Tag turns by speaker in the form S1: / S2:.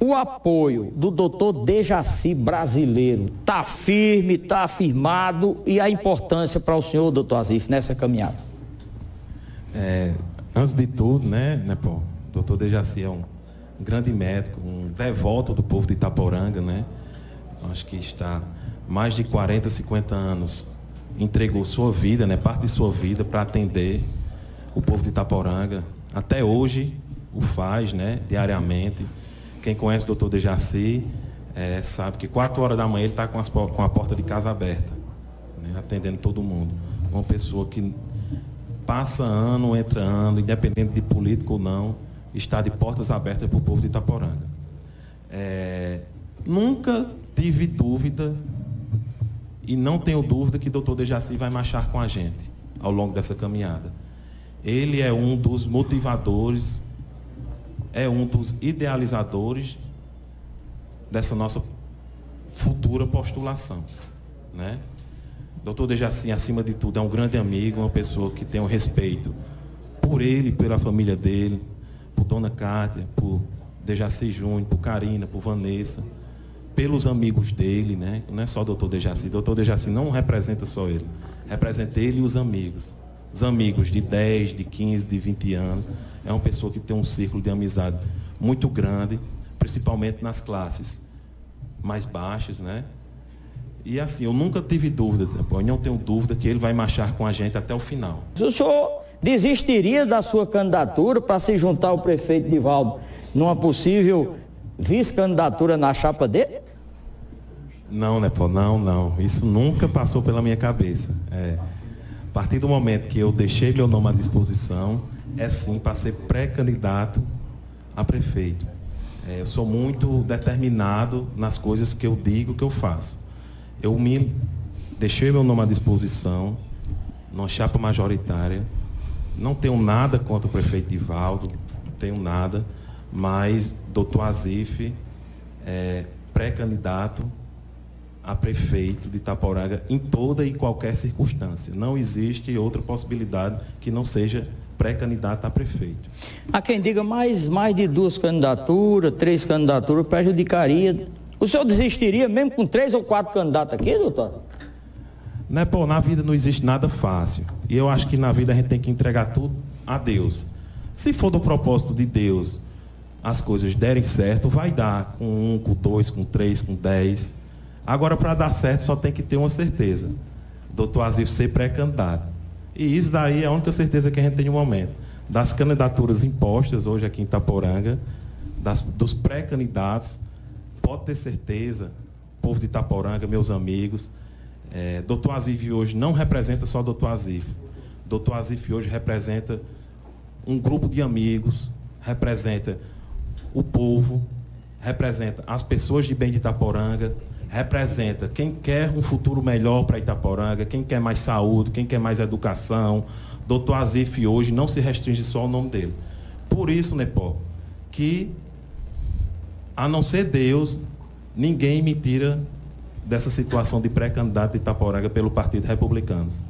S1: o apoio do doutor Dejaci brasileiro está firme, está afirmado e a importância para o senhor, doutor Azif, nessa caminhada?
S2: É, antes de tudo, né, né pô, o doutor Dejaci é um grande médico, um devoto do povo de Itaporanga, né? Acho que está mais de 40, 50 anos, entregou sua vida, né, parte de sua vida para atender o povo de Itaporanga. Até hoje o faz, né, diariamente. Quem conhece o doutor Dejaci é, sabe que 4 horas da manhã ele está com, com, a porta de casa aberta, né, atendendo todo mundo. Uma pessoa que passa ano, entra ano, independente de político ou não, está de portas abertas para o povo de Itaporanga. É, nunca tive dúvida e não tenho dúvida que o doutor Dejaci vai marchar com a gente ao longo dessa caminhada. Ele é um dos motivadores, é um dos idealizadores dessa nossa futura postulação. Né? Doutor Dejaci, acima de tudo, é um grande amigo, uma pessoa que tem um respeito por ele, pela família dele, por Dona Cátia, por Dejaci Júnior, por Karina, por Vanessa, pelos amigos dele, né? Não é só o doutor Dejaci. O doutor Dejaci não representa só ele. Representa ele e os amigos. Os amigos de 10, de 15, de 20 anos. É uma pessoa que tem um círculo de amizade muito grande, principalmente nas classes mais baixas, né? E assim, eu nunca tive dúvida, eu não tenho dúvida que ele vai marchar com a gente até o final.
S1: O senhor desistiria da sua candidatura para se juntar ao prefeito Divaldo numa possível vice-candidatura na chapa dele?
S2: Não, né, pô, não, não. Isso nunca passou pela minha cabeça. É, a partir do momento que eu deixei meu nome à disposição, é sim para ser pré-candidato a prefeito. É, eu sou muito determinado nas coisas que eu digo, que eu faço. Eu me deixei meu nome à disposição, numa chapa majoritária, não tenho nada contra o prefeito Divaldo, não tenho nada, mas doutor Azif é pré-candidato a prefeito de Itaporanga em toda e qualquer circunstância. Não existe outra possibilidade que não seja pré-candidato a prefeito.
S1: Há quem diga mais, mais de duas candidaturas, três candidaturas, prejudicaria. O senhor desistiria mesmo com três ou quatro candidatos aqui, doutor?
S2: Né, pô, na vida não existe nada fácil. E eu acho que na vida a gente tem que entregar tudo a Deus. Se for do propósito de Deus, as coisas derem certo, vai dar com um, com dois, com três, com dez. Agora, para dar certo, só tem que ter uma certeza. Doutor Azif ser pré-candidato. E isso daí é a única certeza que a gente tem no momento. Das candidaturas impostas hoje aqui em Itaporanga, das, dos pré-candidatos, pode ter certeza, povo de Itaporanga, meus amigos, é, doutor Azif hoje não representa só doutor Azif. Doutor Azif hoje representa um grupo de amigos, representa o povo, representa as pessoas de bem de Itaporanga, representa quem quer um futuro melhor para Itaporanga, quem quer mais saúde, quem quer mais educação. Doutor Azif hoje não se restringe só ao nome dele. Por isso, Nepó, que a não ser Deus, ninguém me tira dessa situação de pré-candidato de Itaporanga pelo Partido Republicano.